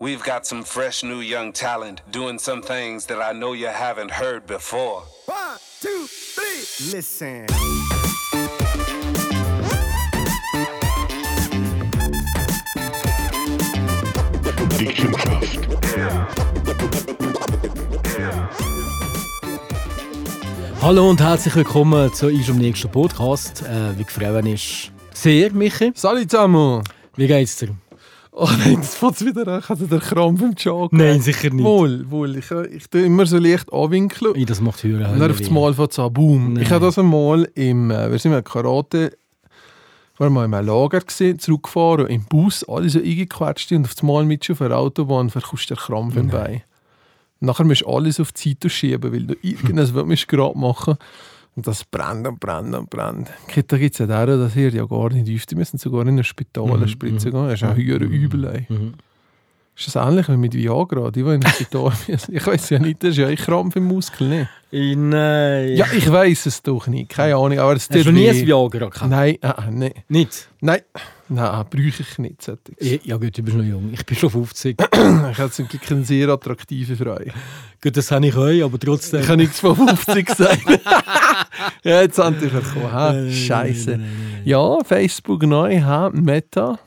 We've got some fresh new young talent doing some things that I know you haven't heard before. One, two, three. Listen. Hallo und herzlich willkommen zu unserem nächsten Podcast. Äh, wie gefreut ist sehr, Michi. Salut zusammen! Wie geht's dir? Oh nein, das fängt wieder an. Hatte den Krampf im Joggen. Nein, sicher nicht. Wohl, wohl. Ich, ich tue immer so leicht anwinkeln. Ey, das macht Hören. Und dann auf das Mal fängt es an, boom. Nein. Ich habe das einmal im, äh, wir sind im Karate, waren mal in einem Lager gesehen, zurückgefahren, im Bus, alle so eingequetscht und auf das Mal mit auf der Autobahn verkostet der Krampf im Bein. Nachher musst du alles auf die Seite schieben, weil du irgendwas willst gerade machen und das brennt und brennt und brennt. Da gibt es ja deren, das hier ja gar nicht hilft. Die müssen sogar in ein Spital eine Spritze gehen. Das ist auch höher übel. ey. Mhm. Ist das ähnlich wie mit Viagra? Die, die in Spital müssen? Ich weiß ja nicht, das ist ja ein Krampf im Muskel. Nicht? Nein. Ja, ich weiß es doch nicht. Keine Ahnung. Aber es Hast du nie ein. Viagra gehabt? Nein, äh, nein. Nicht? Nein, nein, brauche ich nicht. solches. Ja, ja gut, du bist noch jung. Ich bin schon 50. Ich habe zum Glück eine sehr attraktive Frau. gut, das habe ich euch, aber trotzdem. Ich habe nichts von 50 gesagt. ja, jetzt haben die verkommen. Scheiße. Ja, Facebook neu, ha? Meta.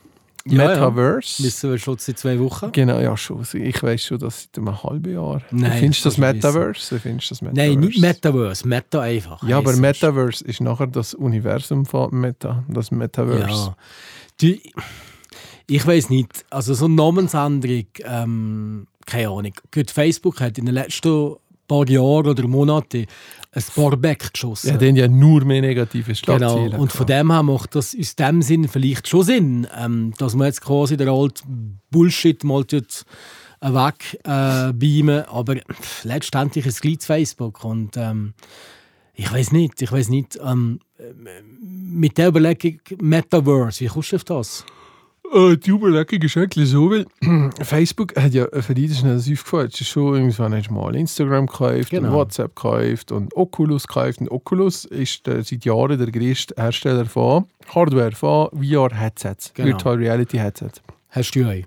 Ja, Metaverse. Wissen wir schon seit zwei Wochen? Genau, ja schon. Ich weiß schon, das seit einem halben Jahr. Nein, findest du das Metaverse? Findest das Metaverse? Nein, nicht Metaverse. Meta einfach. Ja, aber. Metaverse ist nachher das Universum von Meta, das Metaverse. Ja. Du, ich weiß nicht. Also so eine Namensänderung, ähm, keine Ahnung. Gut, Facebook hat in den letzten paar Jahren oder Monaten ein paar Back geschossen. Ja, haben ja nur mehr negative Schlagzeilen. Genau. Und von dem her macht das aus dem Sinn vielleicht schon Sinn, ähm, dass man jetzt quasi den alten Bullshit mal tut, äh, weg äh, beamen. Aber letztendlich ist es gleich Facebook. Und ähm, ich weiß nicht, ich weiß nicht, ähm, äh, mit der Überlegung Metaverse, wie kommst du auf das? Äh, die ist eigentlich so, weil Facebook hat ja für die schnell das aufgefallen. Es ist schon irgendwann hast du mal Instagram gekauft Genau. und WhatsApp gekauft und Oculus gekauft. Und Oculus ist der, seit Jahren der größte Hersteller von Hardware, von VR-Headsets, Genau. Virtual Reality Headsets. Hast du euch?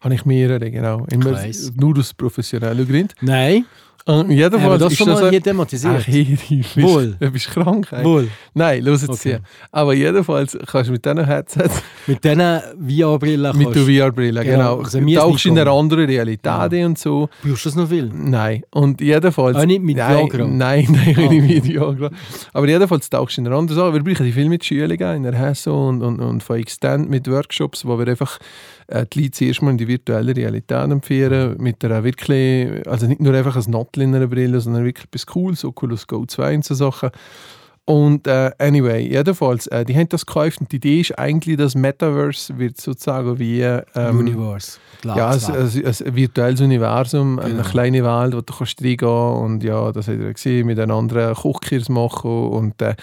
Habe ich mehrere, genau. Immer nur aus professionellen Gründen. Nein, Äh, haben wir jedenfalls das ist schon das mal hier thematisiert? Ach, hier, du bist, Wohl. du bist krank. ey. Wohl. Nein, los jetzt Okay. hier. Aber jedenfalls kannst du mit diesen Headsets, Mit diesen VR-Brillen mit der VR-Brille, Genau, also ist tauchst in eine andere Realität und so. Brauchst du das noch viel? Nein. Und jedenfalls... Auch nicht mit nein, Viagra? Nein, nein, Ah, nicht mit okay. Viagra. Aber jedenfalls tauchst du in eine andere Sache. Wir brauchen die viel mit Schülern in der HESO und, und, und von Extend mit Workshops, wo wir einfach äh, die Leute zuerst mal in die virtuelle Realität empfehlen, mit einer wirklich, also nicht nur einfach ein Nottel in einer Brille, sondern wirklich etwas Cooles, Oculus Go 2 und so Sachen. Und äh, anyway, jedenfalls, äh, die haben das gekauft und die Idee ist eigentlich, dass Metaverse wird sozusagen wie ähm, Universe. ja, ein, ein, ein virtuelles Universum, eine Genau. kleine Welt, wo du kannst reingehen und ja, das hat er gesehen, mit einem anderen Kochkurs machen und äh,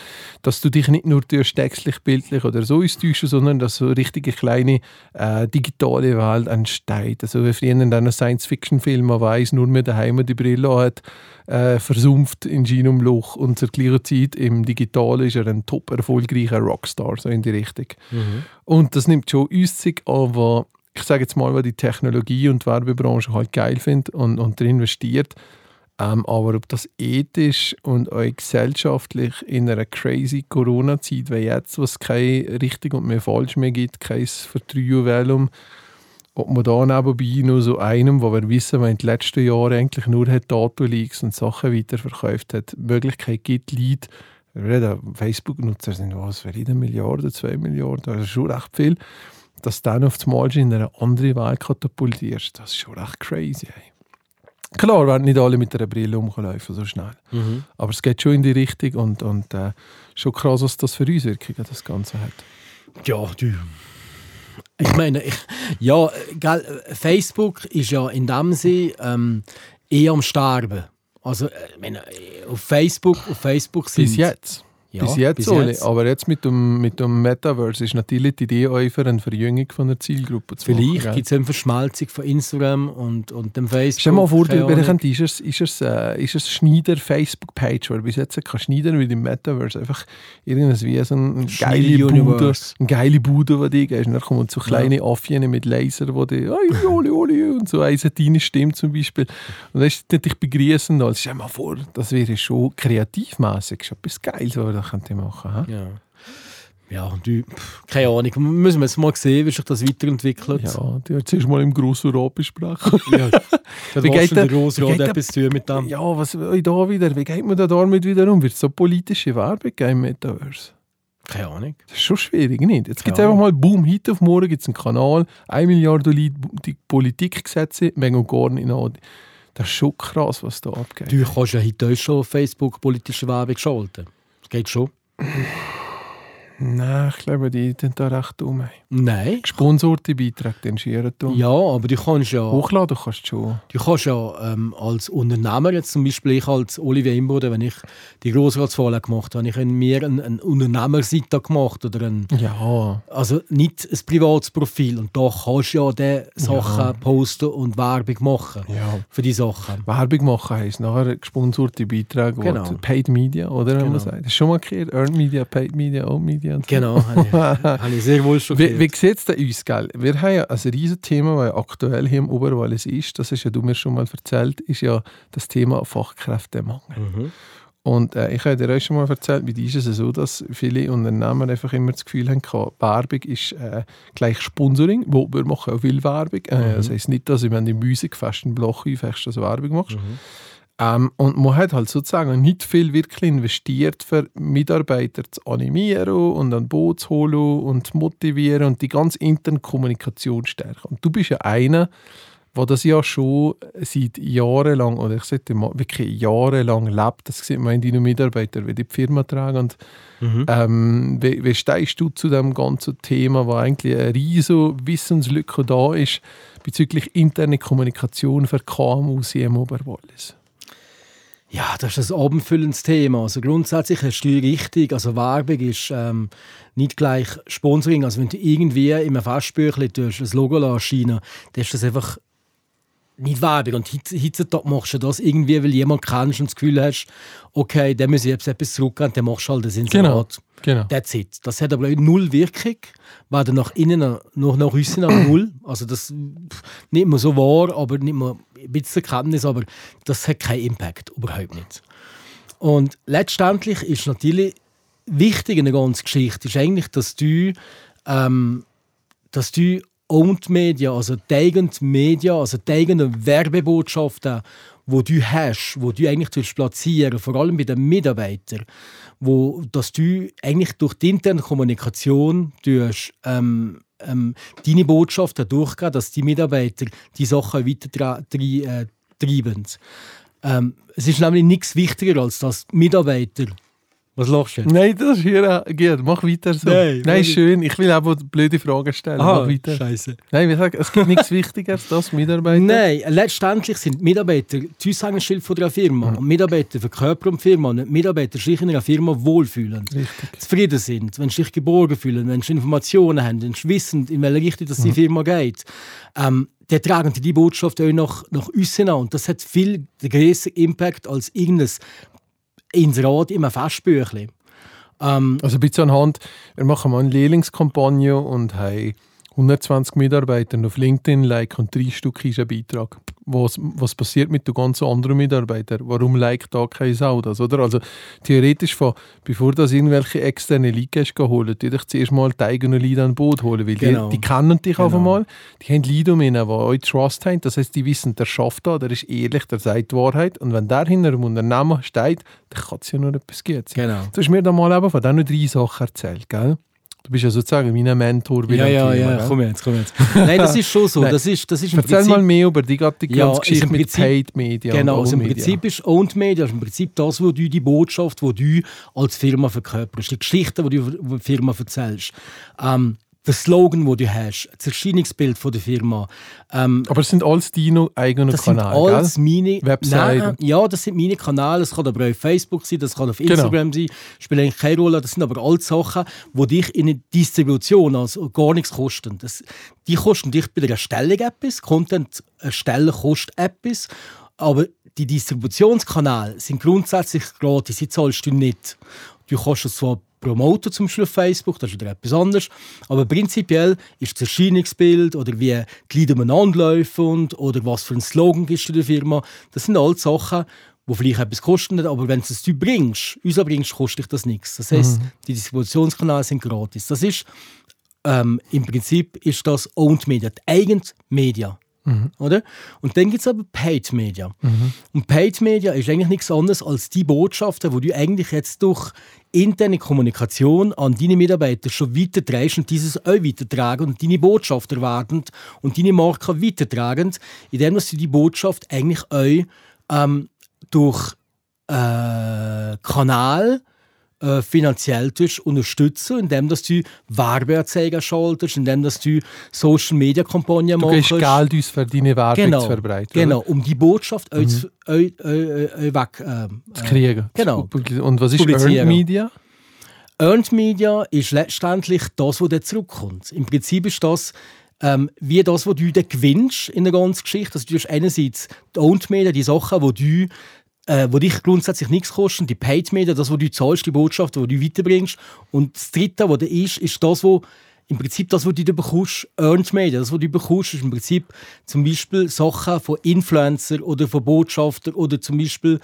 dass du dich nicht nur durch textlich, bildlich oder so täuschen, sondern dass so eine richtige kleine äh, digitale Welt entsteht. Also wie früher in einem Science-Fiction-Film, man weiß, nur mehr daheim die Brille hat, äh, versumpft in Gin Loch und zur gleichen Zeit im Digitalen ist er ein top erfolgreicher Rockstar, so in die Richtung. Mhm. Und das nimmt schon uns an, was ich sage jetzt mal, was die Technologie und die Werbebranche halt geil findet und, und drin investiert. Ähm, aber ob das ethisch und auch gesellschaftlich in einer crazy Corona-Zeit wie jetzt, was keine richtig und mehr falsch mehr gibt, kein Vertrauenwellum, ob man da nebenbei noch so einem, wo wir wissen, man in den letzten Jahren eigentlich nur hat Datenleaks und Sachen weiterverkauft hat, Möglichkeit gibt, Leute, reden, Facebook-Nutzer sind was, wir reden Milliarden, zwei Milliarden, das ist schon recht viel, dass du dann auf einmal in eine andere Welt katapultierst, das ist schon recht crazy. Ey. Klar, werden nicht alle mit einer Brille rumlaufen, so schnell. Mhm. Aber es geht schon in die Richtung und, und äh, schon krass, was das für Auswirkungen das Ganze hat. Ja, du. Ich meine, ich, ja, gell, Facebook ist ja in dem Sinne ähm, eher am Sterben. Also, äh, ich meine, auf Facebook, auf Facebook sind... Bis jetzt. Ja, bis jetzt, bis jetzt. Aber jetzt mit dem, mit dem Metaverse ist natürlich die Idee auch für eine Verjüngung von der Zielgruppe zu Vielleicht machen. gibt es eine Verschmelzung von Instagram und, und dem Facebook. Stell dir mal vor, du ist es, ist es, äh, ist es Schneider Facebook-Page, weil bis jetzt kann Schneider mit dem Metaverse einfach irgendwas wie so ein geile Bude, eine geile Bude, wo die gehst. Und dann kommen so kleine Affien mit Laser, wo die «Ei, Oli, Oli» und so eine deine Stimme zum Beispiel. Und dann ist dich begrüßen. Also stell dir mal vor, das wäre schon kreativmäßig schon etwas Geiles, was könnte machen könnte. Ja. Ja, und du, pff, keine Ahnung. Müssen wir jetzt mal sehen, wie sich das weiterentwickelt. Ja, hat zuerst mal im Grossrat besprechen. ja. Dann Wie geht der geht der- etwas zu tun mit dem. Ja, was oi, da wieder? Wie geht man da damit wieder um? Wird es so politische Werbung geben im Metaverse? Keine Ahnung. Das ist schon schwierig, nicht? Jetzt gibt es einfach mal Boom, heute auf morgen gibt es einen Kanal, 1 Milliarde Leute, die Politikgesetze, wegen und gar nicht. Das ist schon krass, was da abgeht. Du kannst ja heute schon auf Facebook politische Werbung schalten. Das geht schon. Nein, ich glaube, die sind da recht dumm. Nein. Gesponserte Beiträge, den schieren. Ja, aber du kannst ja, Hochladen kannst du schon. du kannst ja ähm, als Unternehmer, jetzt zum Beispiel ich als Olivier Imboden, wenn ich die Grossratswahl gemacht habe, habe ich mir eine, eine Unternehmerseite gemacht oder ein, Ja, also nicht ein privates Profil. Und da kannst du ja diese Sachen posten und Werbung machen ja. für die Sachen. Werbung machen heisst nachher gesponserte Beiträge, Genau. Paid Media, oder? Genau. Das ist schon mal gekehrt. Earned Media, Paid Media, Owned Media. So. Genau, habe ich, sehr wohl schon Wie, gehört. wie sieht es denn uns, gell? Wir haben ja ein riesiges Thema, das ja aktuell hier im Oberwallis ist, das hast ja du mir schon mal erzählt, ist ja das Thema Fachkräftemangel. Mhm. Und äh, ich habe dir auch schon mal erzählt, wie ist es so, dass viele Unternehmer einfach immer das Gefühl haben, Werbung ist äh, gleich Sponsoring, wo wir machen auch viel Werbung. Äh, Das heisst nicht, dass wenn du Musik fest einen Block einfächst, dass du Werbung machst. Ähm, und man hat halt sozusagen nicht viel wirklich investiert, für Mitarbeiter zu animieren und an Boot zu holen und zu motivieren und die ganze interne Kommunikation stärken. Und du bist ja einer, der das ja schon seit Jahren lang, oder ich sage mal wirklich jahrelang lebt. Das sieht man in deinen Mitarbeitern, wie die Firma tragen. Und, Mhm. ähm, wie, wie stehst du zu dem ganzen Thema, wo eigentlich eine riesige Wissenslücke da ist bezüglich interne Kommunikation für KMUs im Oberwallis? Ja, das ist ein abendfüllendes Thema. Also grundsätzlich hast du richtig, also Werbung ist ähm, nicht gleich Sponsoring. Also wenn du irgendwie in einem Festbüchlein ein Logo erscheinen dann ist das einfach nicht Werbung. Und heutz- heutzutage machst du das irgendwie, weil jemand kennst und das Gefühl hast, okay, der muss ich jetzt etwas zurückgeben, dann machst du halt das Inserat. Genau. That's it. Das hat aber null Wirkung. Weder nach innen noch nach außen auch null. Also das nicht mehr so wahr, aber nicht mehr ein bisschen Kenntnis, aber das hat keinen Impact, überhaupt nicht. Und letztendlich ist natürlich wichtig in der ganzen Geschichte, ist eigentlich, dass du, ähm, dass du Owned Media, also die eigenen Media, also die eigenen Werbebotschaften, wo du hast, wo du eigentlich platzieren, vor allem bei den Mitarbeitern, wo dass du eigentlich durch die interne Kommunikation tust, ähm, ähm, deine Botschaften durchgehen, dass die Mitarbeiter die Sachen weiter äh, treiben. Ähm, es ist nämlich nichts wichtiger, als dass die Mitarbeiter. Was lachst du jetzt? Nein, das ist hier gut. Mach weiter so. Nein, Nein, schön. Ich will aber blöde Fragen stellen. Mach weiter. Scheiße. Nein, wir sagen, es gibt nichts Wichtigeres, das Mitarbeiter. Nein, letztendlich sind die Mitarbeiter das Aushängeschild von der Firma. Und Mitarbeiter verkörpern die Firma. Und die Mitarbeiter sich in einer Firma wohlfühlen. Zufrieden sind, wenn sie sich geborgen fühlen, wenn sie Informationen haben, wenn sie wissen, in welche Richtung das die Firma geht. Ähm, die tragen die Botschaft auch nach, nach außen an. Und das hat viel größeren Impact als irgendein Inserat in einem Festbüchlein. Ähm, Also ein bisschen anhand, wir machen mal eine Lehrlingskampagne und haben 120 Mitarbeiter auf LinkedIn like und drei Stück ist ein Beitrag. Was, was passiert mit den ganzen anderen Mitarbeitern? Warum liked da kein Sau das, oder? Also theoretisch, von, bevor du irgendwelche externe Leute gehst, holen, die dich zuerst mal die eigenen Leute an Boot holen, weil Genau. die, die kennen dich auf Genau. einmal, die haben Leute um ihn, die euch Trust haben, das heißt, die wissen, der schafft da, der ist ehrlich, der sagt die Wahrheit und wenn der hinter dem Unternehmen steht, dann kann es ja nur etwas sein. genau. Du hast mir da mal eben von diesen drei Sachen erzählt, gell? Du bist ja sozusagen mein Mentor Ja, ja, Thema, ja, gell? komm jetzt, komm jetzt. Nein, das ist schon so. Nein. Das ist, das ist im Erzähl Prinzip, mal mehr über die ganze Ja, Geschichte mit Prinzip- Paid Media Genau, also im Prinzip ist Owned Media ist im Prinzip das, wo du die Botschaft, wo du als Firma verkörperst, die Geschichte, die du die Firma erzählst. Ähm, der Slogan, den du hast, das Erscheinungsbild von der Firma. Ähm, Aber es sind alles deine eigenen das sind Kanäle, alles gell? meine Webseiten. Ja, das sind meine Kanäle. Das kann aber auch auf Facebook sein, das kann auf Genau. Instagram sein. Spielt eigentlich keine Rolle. Das sind aber alle Sachen, die dich in eine Distribution also gar nichts kosten. Das, die kosten dich bei der Erstellung etwas. Content erstellen kostet etwas. Aber die Distributionskanäle sind grundsätzlich gratis. Sie zahlst du nicht. Du kannst es zwar promoten zum Beispiel auf Facebook, das ist wieder etwas anderes. Aber prinzipiell ist das Erscheinungsbild oder wie die Leute umeinander laufen und, oder was für ein Slogan ist in der Firma, das sind alles Sachen, die vielleicht etwas kosten, aber wenn du es dir bringst, uns bringst, kostet dich das nichts. Das heisst, die Distributionskanäle sind gratis. Das ist, ähm, im Prinzip ist das Owned Media, die eigene Media. Oder? Und dann gibt es aber Paid Media. Und Paid Media ist eigentlich nichts anderes als die Botschaften, die du eigentlich jetzt durch interne Kommunikation an deine Mitarbeiter schon weiterträgst und dieses auch weitertragen und deine Botschafter werden und deine Marke weitertragen, indem dass du die Botschaft eigentlich auch ähm, durch äh, Kanal äh, finanziell unterstützen, indem dass du Werbeanzeigen schaltest, indem dass du Social Media Kampagnen Du machst. gibst Geld uns für deine Werbung genau, zu verbreiten. genau, um die Botschaft auch zu, auch, auch, auch weg ähm, Zu kriegen. Genau. Zu publi- Und was ist. Earned Media? Earned Media ist letztendlich das, was dann zurückkommt. Im Prinzip ist das ähm, wie das, was du dann gewinnst in der ganzen Geschichte. Also du hast einerseits die Owned Media, die Sachen, wo du äh, wo dich grundsätzlich nichts kosten, die Paid Media, das, was du zahlst, die Botschaften, die du weiterbringst. Und das Dritte, was da ist, ist das, was im Prinzip das, was du bekommst, Earned Media. Das, was du bekommst, ist im Prinzip zum Beispiel Sachen von Influencer oder von Botschaftern oder zum Beispiel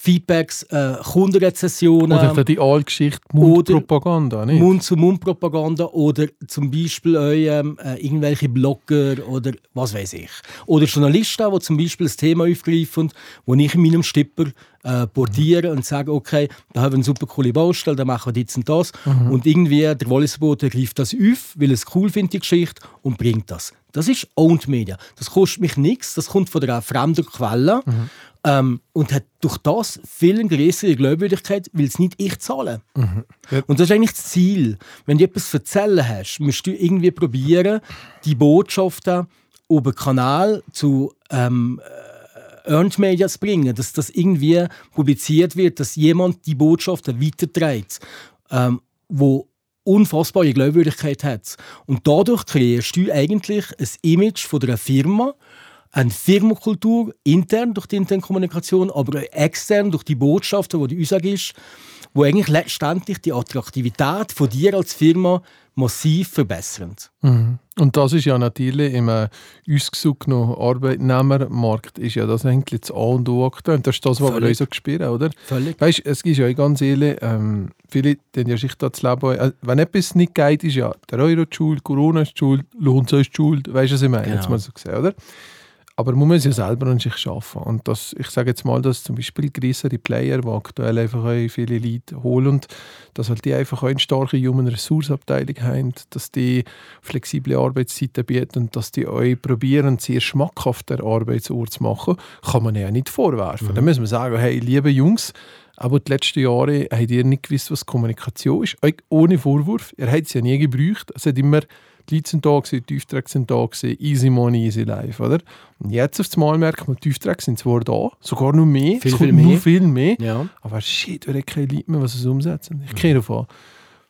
Feedbacks, äh, Kundenrezessionen. Oder die Allgeschichte Mundpropaganda, nicht? Mund-zu-Mund-Propaganda oder zum Beispiel ähm, äh, irgendwelche Blogger oder was weiß ich. Oder Journalisten, die zum Beispiel ein Thema aufgreifen, wo ich in meinem Stipper äh, portiere und sage, okay, da haben wir eine super coole Baustelle, da machen wir das und das. Und irgendwie der Wallisbote greift das auf, weil er es cool findet, die Geschichte, und bringt das. Das ist Owned Media. Das kostet mich nichts, das kommt von einer fremden Quelle ähm, und hat durch das viel größere Glaubwürdigkeit, weil es nicht ich zahle. Und das ist eigentlich das Ziel. Wenn du etwas zu erzählen hast, musst du irgendwie probieren, die Botschaften über Kanal zu ähm, äh, Earned Media zu bringen, dass das irgendwie publiziert wird, dass jemand die Botschaften weiterträgt, ähm, wo unfassbare Glaubwürdigkeit hat. Und dadurch kreierst du eigentlich ein Image von einer Firma, eine Firmenkultur, intern durch die interne Kommunikation, aber auch extern durch die Botschaften, die du uns sagst, wo eigentlich letztendlich die Attraktivität von dir als Firma massiv verbessern. Mhm. Und das ist ja natürlich im äh, ausgesogenen Arbeitnehmermarkt ist ja das eigentlich das A und O aktuell. Und das ist das, was wir Völlig. uns so spüren, oder? Völlig. Weißt du, es ist ja ganz ehrlich, ähm, viele die ja sich das Leben, äh, wenn etwas nicht geht, ist ja der Euro die Schuld, Corona ist Schuld, Lohn ist Schuld, weißt du, was ich meine? Genau. Jetzt mal so gesehen, oder? Aber man muss ja selber an sich arbeiten. Und das, ich sage jetzt mal, dass zum Beispiel größere Player, die aktuell einfach viele Leute holen, dass halt die einfach eine starke Human Resource Abteilung haben, dass die flexible Arbeitszeiten bieten und dass die auch probieren, sehr schmackhaft der Arbeitsort zu machen, kann man ja nicht vorwerfen. Da muss man sagen, hey, liebe Jungs, aber die letzten Jahre habt ihr nicht gewusst, was Kommunikation ist. Euch Ohne Vorwurf. Ihr habt es ja nie gebraucht. Es hat immer die Leute sind da gewesen, die Aufträge sind da gewesen, easy money, easy life, oder? Und jetzt auf einmal merkt man, die Aufträge sind zwar da, sogar noch mehr, Viel, es viel kommt noch mehr. viel mehr, Ja. aber shit, wir haben keine Leute mehr, die es umsetzen. Ich kenne von,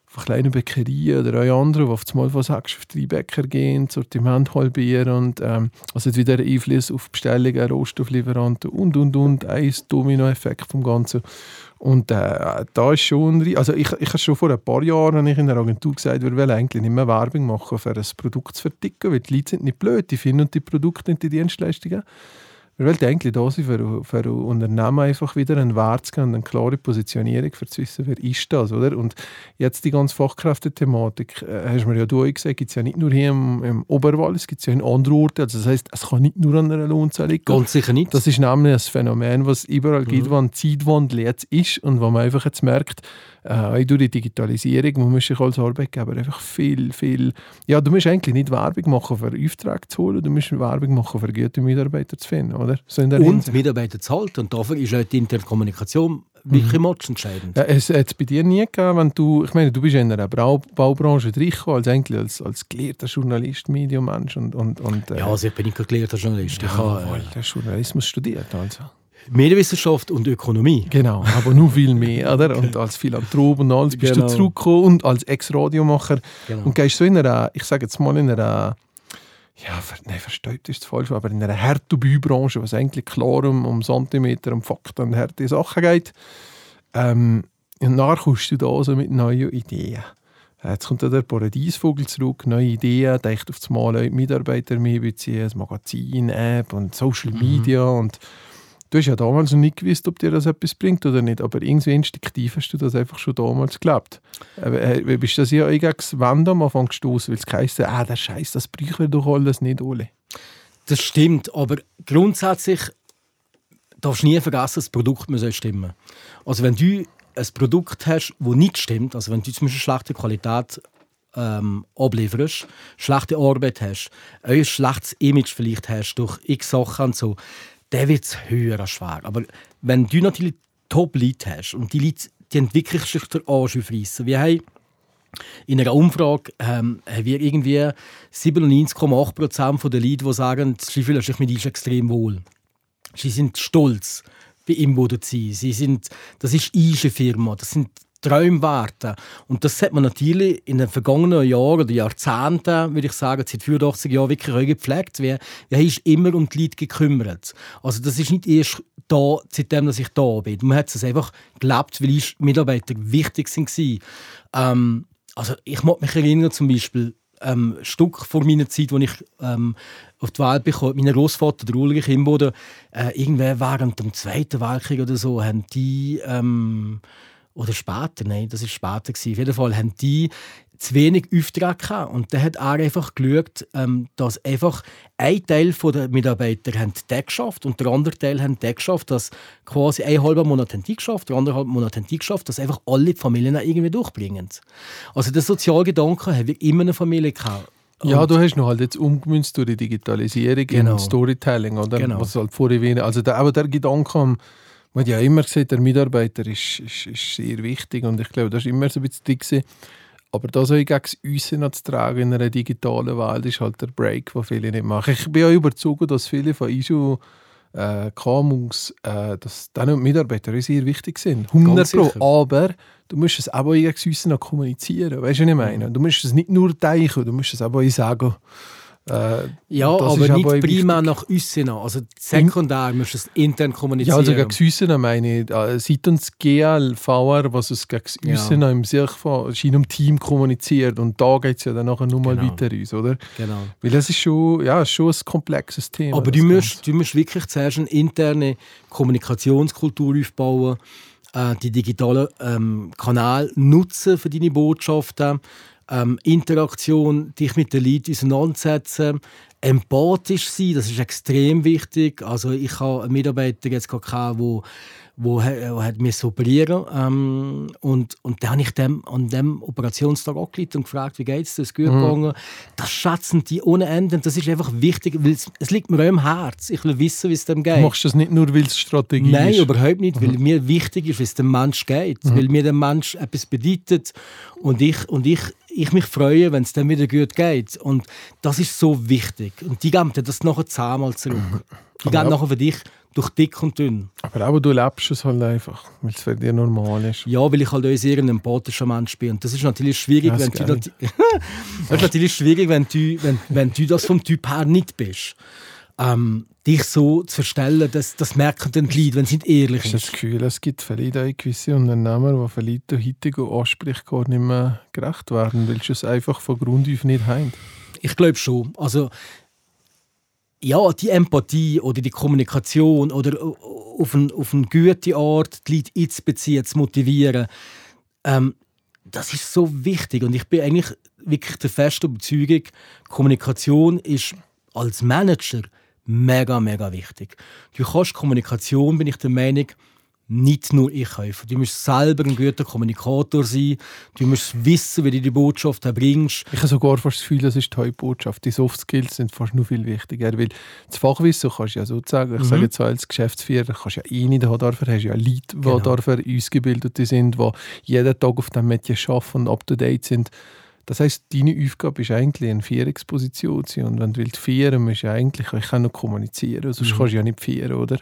von kleinen Bäckerien oder auch anderen, die auf einmal von sechs auf drei Bäcker gehen, Sortiment halbieren und ähm, also wieder Einfluss auf Bestellungen, Rohstofflieferanten und, und, und, ein Dominoeffekt vom Ganzen. Und äh, da ist schon, also ich, ich habe schon vor ein paar Jahren ich in einer Agentur gesagt, wir wollen eigentlich nicht mehr Werbung machen für ein Produkt zu verticken, weil die Leute sind nicht blöd, die finden die Produkte und die Dienstleistungen. Wir wollten eigentlich da sein, für, für Unternehmen einfach wieder einen Wert zu geben, und eine klare Positionierung, für zu wissen, wer ist das, oder? Und jetzt die ganze Fachkräftethematik, äh, hast du mir ja du auch gesagt, gibt es ja nicht nur hier im, im Oberwall, es gibt ja in anderen Orten, also das heisst, es kann nicht nur an einer Lohnzahl liegen. Ganz sicher nicht. Das ist nämlich ein Phänomen, was überall gibt, wo ein Zeitwandel jetzt ist und wo man einfach jetzt merkt, äh, durch die Digitalisierung, man muss sich als Arbeitgeber einfach viel, viel, ja, du musst eigentlich nicht Werbung machen, für Aufträge zu holen, du musst Werbung machen, für gute Mitarbeiter zu finden, oder? Oder? So Und Hinsicht. Mitarbeiter zu halten. Und dafür ist auch die interne Kommunikation wirklich mhm. entscheidend. Ja, es hat es bei dir nie gegeben, wenn du, ich meine, du bist in einer Bau Baubranche reingekommen, als eigentlich als, als gelehrter Journalist, Medienmensch und, und, und äh, Ja, also ich bin nicht gelehrter Journalist. Ich ja, habe voll, äh, Journalismus studiert also. Medienwissenschaft und Ökonomie. Genau, aber nur viel mehr, oder? Und als Philanthrop und alles bist Genau. du zurückgekommen und als Ex-Radiomacher Genau. und gehst so in einer, ich sage jetzt mal in einer, ja, nein, versteht ist falsch, aber in einer Härtebübranche, was eigentlich klar um, um Zentimeter, um Fakten und harte Sachen geht. Ähm, und nachher kommst du da so mit neuen Ideen. Äh, Jetzt kommt der Paradiesvogel zurück, neue Ideen, denkt auf das Mal Leute, Mitarbeiter mehr beziehen, das Magazin, App und Social Media und du hast ja damals noch nicht gewusst, ob dir das etwas bringt oder nicht, aber irgendwie instinktiv hast du das einfach schon damals geglaubt. Äh, Wie bist du das ja eigentlich Wand am Anfang gestoßen, weil es geheißen ah, der Scheiß, das bräuchten wir doch alles nicht, Ole. Das stimmt, aber grundsätzlich darfst du nie vergessen, das Produkt muss stimmen. Also wenn du ein Produkt hast, das nicht stimmt, also wenn du zum Beispiel schlechte Qualität ähm, ablieferst, schlechte Arbeit hast, ein schlechtes Image vielleicht hast durch x Sachen und so, dann wird es höher als schwer. Aber wenn du natürlich Top-Leute hast und die Leute, die entwickeln sich den Arsch aufreißen. Wir haben in einer Umfrage ähm, haben wir irgendwie 97,8 Prozent der Leute, die sagen, sie fühlen sich mit uns extrem wohl. Sie sind stolz, bei ihm zu sein. Sie sind, das ist eine Firma, das sind Träumwerte. Und das hat man natürlich in den vergangenen Jahren oder Jahrzehnten, würde ich sagen, seit 84 Jahren wirklich auch gepflegt. Wir, wir haben immer um die Leute gekümmert. Also das ist nicht erst da, seitdem dass ich da bin. Man hat es einfach gelebt, weil uns Mitarbeiter wichtig waren. Ähm, also ich mag mich erinnern zum Beispiel ähm, Stück vor meiner Zeit, als ich ähm, auf die Welt bekam, mein Großvater, der Ulrich Imboden, äh, irgendwann während dem Zweiten Weltkrieg oder so, haben die ähm, oder später, nein, das ist später gewesen. Auf jeden Fall haben die zu wenig Aufträge gehabt. Und dann hat er einfach geschaut, ähm, dass einfach ein Teil der Mitarbeiter haben das geschafft und der andere Teil haben das geschafft, dass quasi ein halber Monat haben die geschafft, der andere halbe Monat haben die geschafft, dass einfach alle die Familien irgendwie durchbringen. Also der Sozialgedanke haben wir immer in der Familie gehabt. Ja, Und- du hast noch halt jetzt umgemünzt durch die Digitalisierung Genau. und Storytelling, oder? Genau. Was halt vorher also der, aber der Gedanke am, man hat ja immer gesagt, der Mitarbeiter ist, ist, ist sehr wichtig und ich glaube, das ist immer so ein bisschen dick. Aber das auch gegen das Äußern zu tragen in einer digitalen Welt ist halt der Break, den viele nicht machen. Ich bin ja überzeugt, dass viele von ISU äh, KMUs, äh, dass und Mitarbeiter auch sehr wichtig sind. 100 Ganz Pro. Aber du musst es auch gegen das Äußern kommunizieren. Weißt du, was ich meine? Du musst es nicht nur denken, du musst es auch sagen. Äh, Ja, aber nicht auch primär nach außen. Also sekundär musst du es intern Ja, kommunizieren. also gegen das Äußern meine ich, äh, seit uns GL, VR, was es gegen das Ja. Im sich von seinem Team kommuniziert und da geht es ja dann nachher nur mal Genau. weiter uns, oder? Genau. Weil das ist schon, ja, schon ein komplexes Thema. Aber du musst, du musst wirklich zuerst eine interne Kommunikationskultur aufbauen, äh, die digitalen ähm, Kanäle nutzen für deine Botschaften, ähm, Interaktion, dich mit den Leuten auseinandersetzen, empathisch sein, das ist extrem wichtig. Also ich habe einen Mitarbeiter jetzt gehabt, der wo, wo hat mir operieren ähm, und und dann habe ich dem an dem Operationstag angerufen und gefragt, wie geht's dir, ist gut gegangen. Das schätzen die ohne Ende. Das ist einfach wichtig, weil es, es liegt mir auch im Herz. Ich will wissen, wie es dem geht. Du machst das nicht nur, weil es Strategie Nein, ist. überhaupt nicht, weil mir wichtig ist, wie es dem Mensch geht, weil mir der Mensch etwas bedeutet und ich, und ich, ich mich freue, wenn es dann wieder gut geht. Und das ist so wichtig. Und die geben dir das nachher zehnmal zurück. Die Aber gehen auch- nachher für dich durch dick und dünn. Aber auch du lebst es halt einfach, weil es für dich normal ist. Ja, weil ich halt auch sehr ein empathischer Mensch bin. Und das ist natürlich schwierig, Das wenn du nat- das ist natürlich schwierig, wenn du, wenn, wenn du das vom Typ her nicht bist. Ähm, dich so zu verstellen, das, das merken dann die Leute, wenn sie nicht ehrlich Hast du das sind. Gefühl, es gibt vielleicht auch gewisse Unternehmer, die vielleicht der heutigen Ansprüche gar nicht mehr gerecht werden, weil sie es einfach von Grund auf nicht haben? Ich glaube schon. Also, ja, die Empathie oder die Kommunikation oder auf eine, auf eine gute Art die Leute einzubeziehen, zu motivieren, ähm, das ist so wichtig. Und ich bin eigentlich wirklich der festen Überzeugung, Kommunikation ist als Manager mega, mega wichtig. Du kannst Kommunikation, bin ich der Meinung, nicht nur ich helfen. Du musst selber ein guter Kommunikator sein. Du musst wissen, wie du die Botschaft bringst. Ich habe sogar fast das Gefühl, das ist die Hauptbotschaft. Die Soft Skills sind fast noch viel wichtiger. Weil das Fachwissen kannst du ja sozusagen, ich Mhm. sage jetzt als Geschäftsführer, kannst du ja eh nicht haben dafür, hast ja Leute, die Genau. dafür ausgebildet sind, die jeden Tag auf dem Metier arbeiten und up-to-date sind. Das heisst, deine Aufgabe ist eigentlich eine Führungsposition zu sein. Und wenn du willst führen, musst du ja eigentlich ich kann noch kommunizieren, sonst Mhm. kannst du ja nicht führen, oder?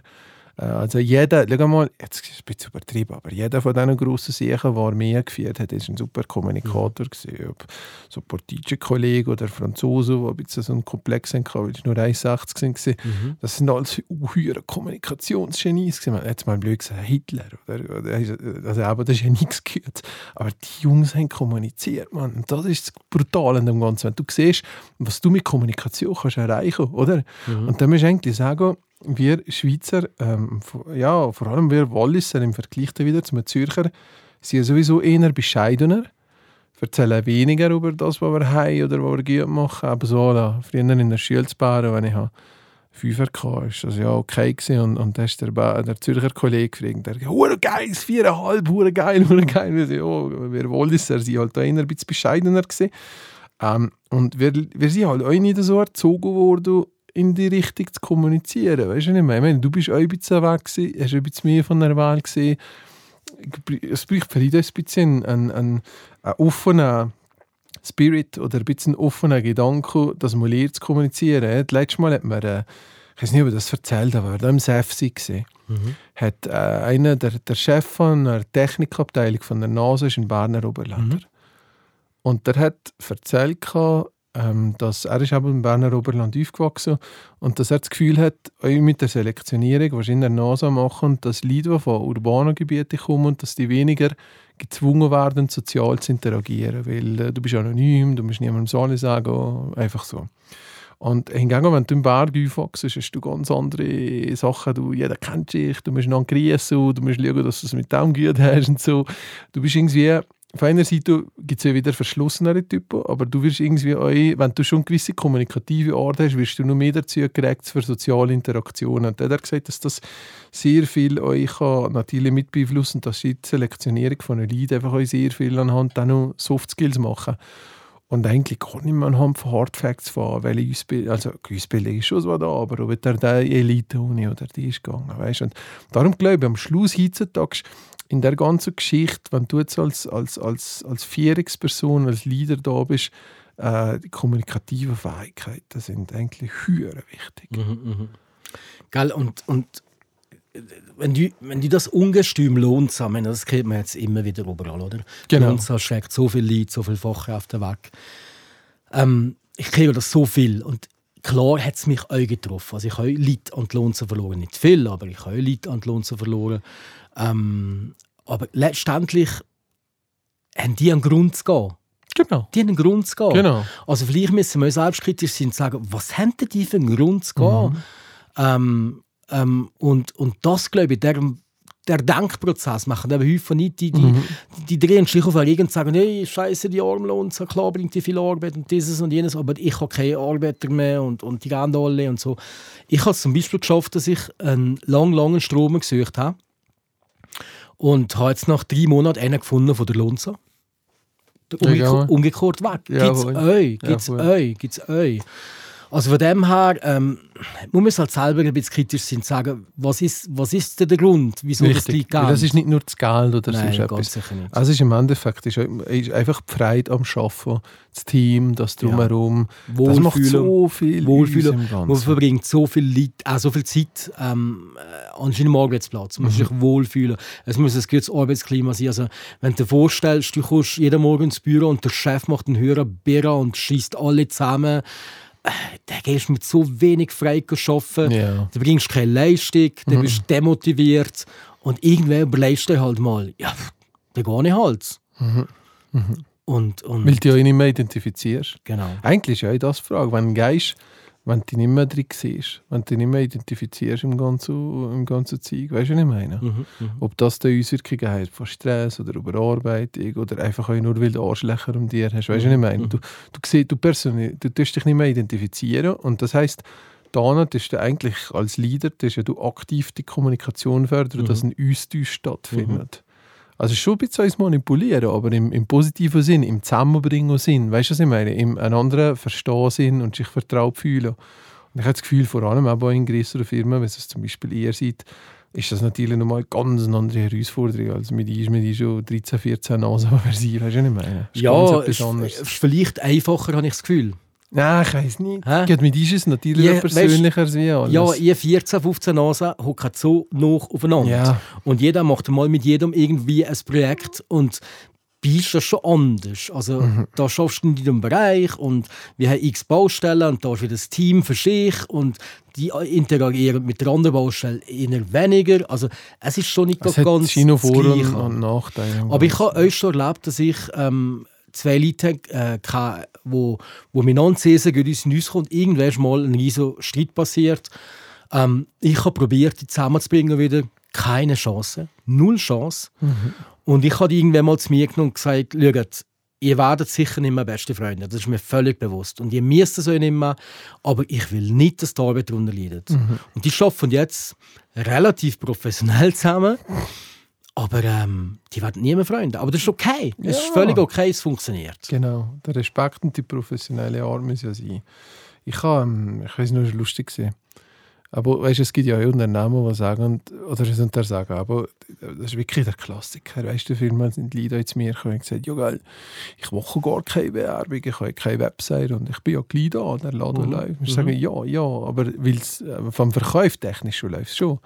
Äh, Also jeder, schau mal, jetzt ist es ein bisschen übertrieben, aber jeder von diesen grossen Sachen, der Armee geführt hat, ist ein super Kommunikator gewesen. Ob so portugiesische Kollegen oder Franzosen, die ein bisschen so einen Komplex hatten, weil es nur 1,60 waren. Mhm. Das sind alles höhere Kommunikationsgenies. gewesen. Jetzt mal blöd gesagt, Hitler. Oder, also, aber das ist ja nichts gehört. Aber die Jungs haben kommuniziert, man. Und das ist das Brutale an dem Ganzen. Wenn du siehst, was du mit Kommunikation kannst erreichen oder? Und dann musst du eigentlich sagen, wir Schweizer, ähm, ja, vor allem wir Walliser im Vergleich wieder zum Zürcher, sind sowieso eher bescheidener, erzählen weniger über das, was wir haben oder was wir gut machen. Aber so, da, früher in der Bären, wenn ich Fünfer hatte, ist das ja okay gewesen. Und, und dann ist der, der Zürcher Kollege gefragt, der «Hure geil, viereinhalb, hure geil, hure geil.» Wir so, «Ja, wir Walliser sind halt da eher ein bisschen bescheidener. Ähm, und wir, wir sind halt auch nicht so erzogen worden, in die Richtung zu kommunizieren. Weißt du nicht mehr? Ich meine, du bist auch ein bisschen weg, gewesen, hast ein bisschen mehr von der Welt gesehen. Es braucht vielleicht ein bisschen einen, einen, einen offenen Spirit oder ein bisschen offenen Gedanken, dass man lernt zu kommunizieren. Das letzte Mal hat mir, äh, ich weiß nicht, ob ich das erzählt habe, aber da im SEFSI gesehen hat äh, einer der, der Chef von einer Technikabteilung von der NASA ist ein Berner Oberländer. Und der hat erzählt, dass er ist eben im Berner Oberland aufgewachsen und dass er das Gefühl hat, auch mit der Selektionierung, der NASA machen, dass Leute, die von urbanen Gebieten kommen, dass die weniger gezwungen werden, sozial zu interagieren, weil äh, du bist anonym, du musst niemandem Sorge sagen, einfach so. Und hingegen, wenn du im Berg aufwachst, hast du ganz andere Sachen. Du, jeder kennt dich, du musst einander grüßen, du musst schauen, dass du es mit dem gut hast und so. Du bist irgendwie, auf einer Seite gibt es ja wieder verschlossenere Typen, aber du wirst irgendwie auch, wenn du schon gewisse kommunikative Art hast, wirst du noch mehr dazu geregt für soziale Interaktionen. Und der hat gesagt, dass das sehr viel euch kann natürlich mit beeinflussen, dass die Selektionierung von den Leuten einfach euch sehr viel anhand dann noch Soft Skills machen. Und eigentlich kann ich mir anhand von Hard Facts fahren, weil Ausbildung, also Ausbildung ist schon so da, aber ob der die Elite-Uni oder die ist gegangen, weißt? Und darum glaube ich, am Schluss heutzutage in der ganzen Geschichte, wenn du jetzt als, als, als, als Führungsperson, als Leader da bist, äh, die kommunikativen Fähigkeiten sind eigentlich höher wichtig. Mhm. Gell, und, und wenn du, wenn du das Ungestüm Lohnsam, das kennt man jetzt immer wieder überall, oder? Genau. Lohnsam schlägt so viel Leute, so viele Fachkräfte weg. Ähm, ich kriege das so viel und klar hat es mich auch getroffen. Also ich habe Leute an die Lohnse verloren. Nicht viel, aber ich habe Leute an die Lohnse verloren. Ähm, aber letztendlich haben die einen Grund zu gehen. Genau. Die haben einen Grund zu gehen. Genau. Also vielleicht müssen wir selbstkritisch sein und sagen, was haben die für einen Grund zu gehen? Mhm. Ähm, ähm, und, und das, glaube ich, der, der Denkprozess machen eben häufig nicht. Die, die, Mhm. die drehen sich auf den Regen und sagen, hey, scheiße, die Armlohn, so klar bringt die viel Arbeit und dieses und jenes, aber ich habe keine Arbeiter mehr und, und die gehen alle und so. Ich habe es zum Beispiel geschafft, dass ich einen lang, langen Strom gesucht habe und habe jetzt nach drei Monaten einen gefunden von der Lonza. Ja, Umgekehrt, ja. weg. Ja, Gibt's voll. euch, Ja, gibt's voll. euch, gibt's euch. Also von dem her ähm, muss man halt selber ein bisschen kritisch sein und sagen, was ist, was ist denn der Grund, wieso das Richtig. Weil gehen? das ist nicht nur das Geld oder Nein, sonst etwas. sicher nicht. Also ist im Endeffekt ist, ist einfach die Freude am Arbeiten, das Team, das Drumherum. Das macht Wohlfühlen. so viel Wohlfühlen. Man verbringt so viel, Leid, auch so viel Zeit ähm, äh, an seinem Arbeitsplatz. Man muss sich wohlfühlen. Es muss ein gutes Arbeitsklima sein. Also, wenn du dir vorstellst, du kommst jeden Morgen ins Büro und der Chef macht einen höheren Birra und schießt alle zusammen, dann gehst du mit so wenig Frei arbeiten. Ja. Du bringst keine Leistung, du bist demotiviert und irgendwann überlegst du dir halt mal, ja, dann gehe ich halt. Und, und Weil du dich ja nicht mehr identifizierst. genau. Eigentlich ist ja das die Frage, wenn du gehst, wenn du dich nicht mehr drin siehst, wenn du dich nicht mehr identifizierst im ganzen, im ganzen Zeug, weißt du, was ich meine? Mhm, mhm. Ob das dann Auswirkungen hat von Stress oder Überarbeitung oder einfach auch nur, weil du Arschlöcher um dir hast, weißt du, was ich meine? Du, du, siehst, du, personi- du tust dich nicht mehr identifizieren und das heisst, verstanden, ist du eigentlich als Leader, das ist ja du aktiv die Kommunikation fördern, Mhm. dass ein Austausch stattfindet. Also schon ein bisschen manipulieren, aber im, im positiven Sinn, im Zusammenbringen Sinn. Weißt du, was ich meine? Im anderen verstehen Sinn und sich vertraut fühlen. Und ich habe das Gefühl, vor allem auch bei in größeren Firmen, wenn es zum Beispiel ihr seid, ist das natürlich nochmal eine ganz andere Herausforderung als mit ich, mit ich schon 13, 14 Nase versieren. Weißt du, was ich meine? Ja, ist vielleicht einfacher, habe ich das Gefühl. Nein, ich weiß nicht. Hä? Geht mit ist es natürlich Ja, persönlicher als wie alles. Ja, ihr 14, 15 Nasen hocken so noch aufeinander. Ja. Und jeder macht mal mit jedem irgendwie ein Projekt und bist das schon anders. Also Mhm. da schaffst du in deinem Bereich und wir haben x Baustellen und da ist wieder das Team für sich und die interagieren mit der anderen Baustelle eher weniger. Also es ist schon nicht es ganz das Vor- und, und Nachteile. Aber ich habe euch schon erlebt, dass ich ähm, zwei Leute äh, hatte, wo, wo miteinander sehen, gehen uns in uns kommt. Irgendwann ist mal ein riesiger Streit passiert. Ähm, ich habe probiert, die zusammenzubringen wieder. Keine Chance. Null Chance. Und ich habe irgendwann mal zu mir genommen und gesagt, schaut, ihr werdet sicher nicht mehr beste Freunde. Das ist mir völlig bewusst. Und ihr müsst es euch nicht mehr. Aber ich will nicht, dass die Arbeit darunter leidet. Und die arbeiten jetzt relativ professionell zusammen. Aber ähm, die werden nie mehr Freunde. Aber das ist okay. Es ist völlig okay, es funktioniert. Genau, der Respekt und die professionelle Art muss ja sein. Ich ähm, ich weiß nicht, es war lustig. gewesen. Aber weißt, es gibt ja auch Unternehmen, die sagen, oder es unter sagen, aber das ist wirklich der Klassiker. Weißt du, Firmen sind die Leute zu mir gekommen und gesagt, ja geil, ich mache gar keine Werbung, ich habe keine Website und ich bin ja gleich da, der Laden Mhm. läuft. Ich sage, ja, ja, aber weil's, äh, vom Verkauf technisch schon läuft es schon.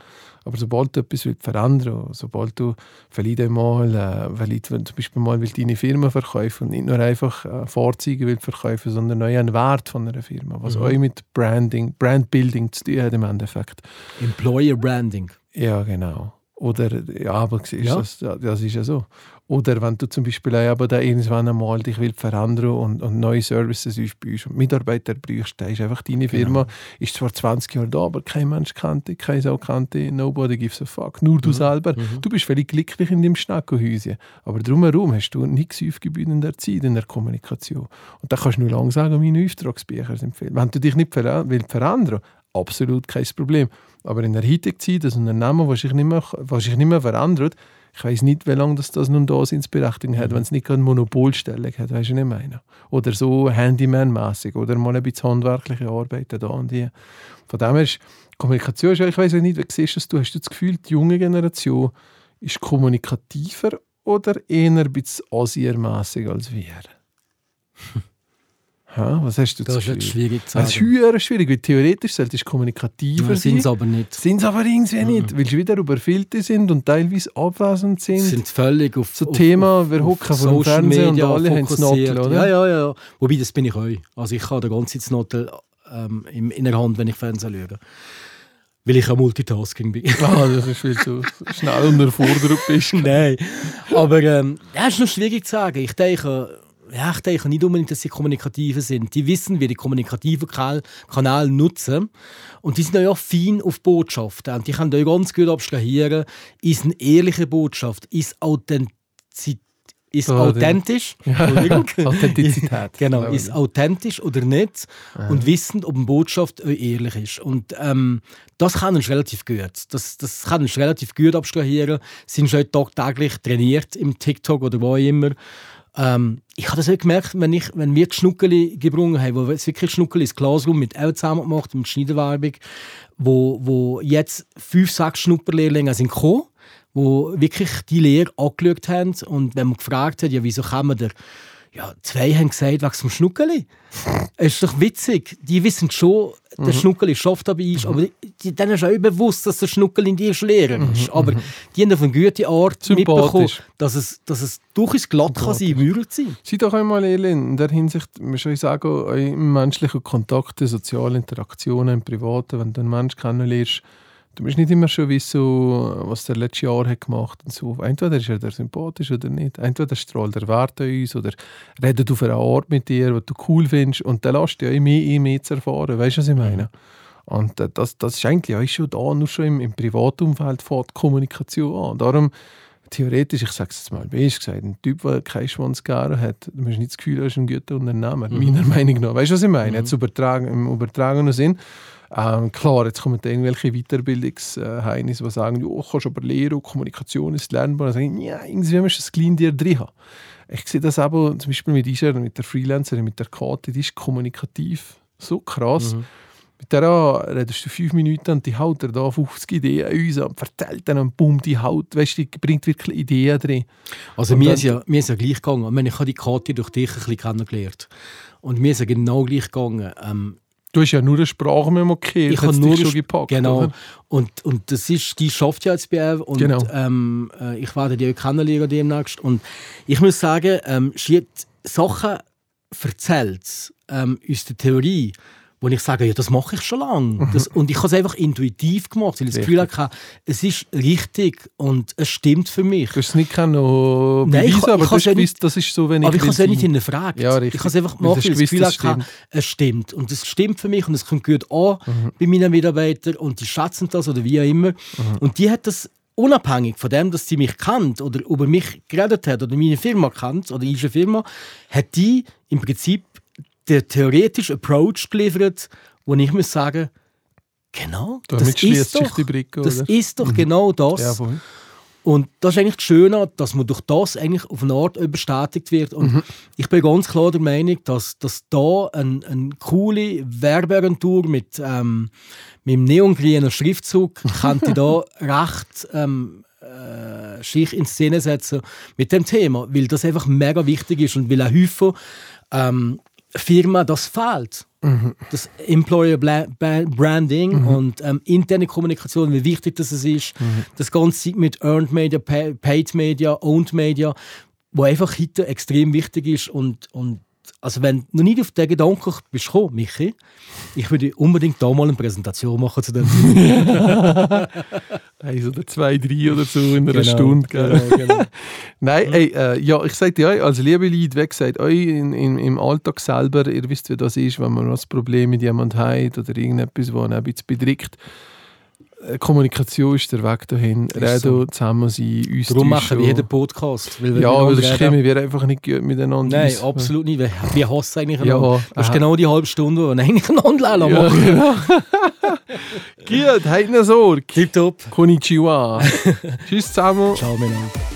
Aber sobald du etwas willst verändern sobald du vielleicht einmal, äh, vielleicht, zum Beispiel mal willst deine Firma verkaufen und nicht nur einfach äh, Fahrzeuge willst verkaufen, sondern auch einen Wert von einer Firma, was Mhm. auch mit Branding, Brandbuilding zu tun hat im Endeffekt. Employer Branding. Ja, genau. Oder, ja, aber siehst, Ja. Das, das ist ja so. Oder wenn du zum Beispiel auch aber da irgendwann einmal dich willst verändern und, und neue Services aufbaust und Mitarbeiter brauchst, dann ist einfach deine Firma, ist zwar 20 Jahre da, aber kein Mensch kennt dich, kein Sau kennt dich, nobody gives a fuck, nur du selber. Du bist völlig glücklich in deinem Schneckenhäuschen, aber drumherum hast du nichts aufgebaut in der Zeit, in der Kommunikation. Und da kannst du nur lang sagen, meine Auftragsbücher sind viel. Wenn du dich nicht ver willst verändern absolut kein Problem. Aber in der heutigen Zeit, das Unternehmen, das sich nicht mehr, was sich nicht mehr verändert, ich weiß nicht, wie lange das, das nun da Berechtigung hat, wenn es nicht gerade eine Monopolstellung hat, weißt du, was ich meine? Oder so Handyman-mäßig oder mal ein bisschen handwerkliche Arbeiten da und die. Von dem her ist Kommunikation, ich weiß nicht, wie siehst du das? Du hast du das Gefühl, die junge Generation ist kommunikativer oder eher ein bisschen asiermäßig als wir? Ha, was hast du Das ist Gefühl? jetzt schwierig zu Das ist sagen. höher schwierig, weil theoretisch solltest du kommunikativer sind sein. sie aber nicht. Sind sie aber irgendwie nicht, weil sie wieder überfüllt sind und teilweise abwesend sind. Sind völlig auf so auf- Thema, wir hocken vor dem Fernsehen und alle haben das. Nottel, oder? Ja, ja, ja. Wobei, das bin ich auch. Also ich habe die ganze Zeit das Nottel ähm, in, der Hand, wenn ich Fernsehen schaue. Weil ich ja Multitasking bin. Ah, das ist viel zu schnell und erfordert bist. Nein. Aber ähm, ja, es ist noch schwierig zu sagen. Ich denke, ja, ich denke nicht unbedingt, dass sie kommunikativer sind. Die wissen, wie die kommunikativen Kanäle nutzen. Und die sind ja auch fein auf Botschaften. Und die können da ganz gut abstrahieren. Ist eine ehrliche Botschaft? Ist Authentizität? Ist Oh, authentisch? Entschuldigung. Authentizität. Genau, Ja, ist ja. authentisch oder nicht und wissen, ob eine Botschaft ehrlich ist. Und ähm, das kann uns relativ gut. Das, das kann uns relativ gut abstrahieren. Sind schon tagtäglich trainiert im TikTok oder wo auch immer. Ähm, ich habe das auch gemerkt, wenn, ich, wenn wir die Schnuckeli gebrungen haben, wo wir wirklich Schnuckeli ins Classroom mit auch zusammen gemacht mit Schneiderwerbung, wo, wo jetzt fünf, sechs Schnupperlehrlinge sind gekommen, wo wirklich die Lehre angeschaut haben und wenn man gefragt hat, ja, wieso man der ja, zwei haben gesagt, wegen dem Schnuckeli. Es ist doch witzig. Die wissen schon, Mhm. der Schnuckeli schafft aber ist, aber die, denen ist auch bewusst, dass der Schnuckeli in die erste Lehrer ist. Aber die haben auf eine gute Art Mhm. Mitbekommen, dass es, dass es durchaus glatt kann sein, würde sein. Sei doch einmal ehrlich, in der Hinsicht, man soll sagen, im menschlichen Kontakte, soziale Interaktionen, im Privaten, wenn du einen Menschen kennenlernst, du musst nicht immer schon wissen, was der letzte Jahr hat gemacht und so. Entweder ist er dir sympathisch oder nicht. Entweder strahlt er Wert an uns oder redet auf eine Art mit dir, was du cool findest und dann lässt du ja mehr, eh mehr zu erfahren. Weißt du, was ich meine? Und äh, das, das ist eigentlich auch schon da, nur schon im, im Privatumfeld fängt die Kommunikation an. Darum, theoretisch, ich sage es jetzt mal, wie ich gesagt, ein Typ, der keinen Schwanz gegeben hat, du hast nicht das Gefühl, er ist ein guter Unternehmer, meiner Meinung nach. Weißt du, was ich meine? Jetzt übertragen, im übertragenen Sinn. Ähm, klar, jetzt kommen da irgendwelche Weiterbildungsheinis, die sagen, du kannst aber Lehre Kommunikation ist lernbar. Dann sage ich, ja, irgendwie musst du das Klein dir drin haben. Ich sehe das aber zum Beispiel mit dieser, mit der Freelancerin, mit der Kate, die ist kommunikativ so krass. Mhm. Mit der redest du fünf Minuten und die haut er da 50 Ideen uns und verteilt dann und bumm, die haut, weißt du, die bringt wirklich Ideen drin. Also Und mir ist, ja, mir ist ja gleich gegangen. Ich, meine, ich habe die Kathi durch dich ein bisschen kennengelernt. Und mir ist ja genau gleich gegangen. Ähm, Du hast ja nur eine Sprachmemo gekehrt, ich hat's habe dich nur schon gepackt. Genau. oder? Und, und das ist, die schafft ja bei ihr. Und Genau. ähm, äh, ich werde die auch kennenlernen demnächst. Und ich muss sagen, ähm, sie hat Sachen erzählt ähm, aus der Theorie, wo ich sage, ja, das mache ich schon lange. Das, und ich habe es einfach intuitiv gemacht, weil ich das Gefühl hatte, es ist richtig und es stimmt für mich. Du hast es nicht noch Nein, ich- beweisen, aber ich du gewusst, das ist so, wenn ich Aber ich habe es will nicht hinterfragt. Ja, richtig. ich habe es einfach gemacht, weil ich das Gefühl hatte, es stimmt. Und es stimmt für mich und es kommt gut an Mhm. bei meinen Mitarbeitern und die schätzen das oder wie auch immer. Mhm. Und die hat das unabhängig von dem, dass sie mich kennt oder über mich geredet hat oder meine Firma kennt oder unsere Firma, hat die im Prinzip den theoretischen Approach geliefert, wo ich muss sagen, genau, Damit das ist doch, die Brücke, das oder? Mhm. ist doch genau das. Ja. Und das ist eigentlich das Schöne, dass man durch das eigentlich auf eine Art bestätigt wird. Und Mhm. ich bin ganz klar der Meinung, dass, dass da eine, eine coole Werbeagentur mit, ähm, mit einem neongrünen Schriftzug könnte da recht ähm, äh, sich in Szene setzen mit dem Thema, weil das einfach mega wichtig ist und weil auch häufig ähm, Firma das fehlt. Das Employer Branding und ähm, interne Kommunikation, wie wichtig das ist. Das Ganze mit Earned Media, Pa- Paid Media, Owned Media, wo einfach heute extrem wichtig ist. Und, und also wenn du noch nicht auf den Gedanken bist gekommen, Michi, ich würde unbedingt da mal eine Präsentation machen zu dem Thema. Eins oder zwei, drei oder so in einer Genau, Stunde. Gell? Genau, genau. Nein, ey, äh, ja, ich sage dir, euch, also liebe Leute, wie gesagt, euch in, in, im Alltag selber, ihr wisst, wie das ist, wenn man ein Problem mit jemandem hat oder irgendetwas, das einen ein bisschen bedrückt. Äh, Kommunikation ist der Weg dahin. Reden, so. zusammen sein, uns Darum machen wir jeden Podcast. Weil wir Ja, aber sonst kommen wir einfach nicht gut miteinander Nein, aus. absolut nicht. Wir, hassen eigentlich Ja, einander. Das ist aha. genau die halbe Stunde, die wir eigentlich einander Ja, machen. genau. Gut, habt eine Sorge. Tipptopp. Konnichiwa. Tschüss zusammen. Ciao miteinander.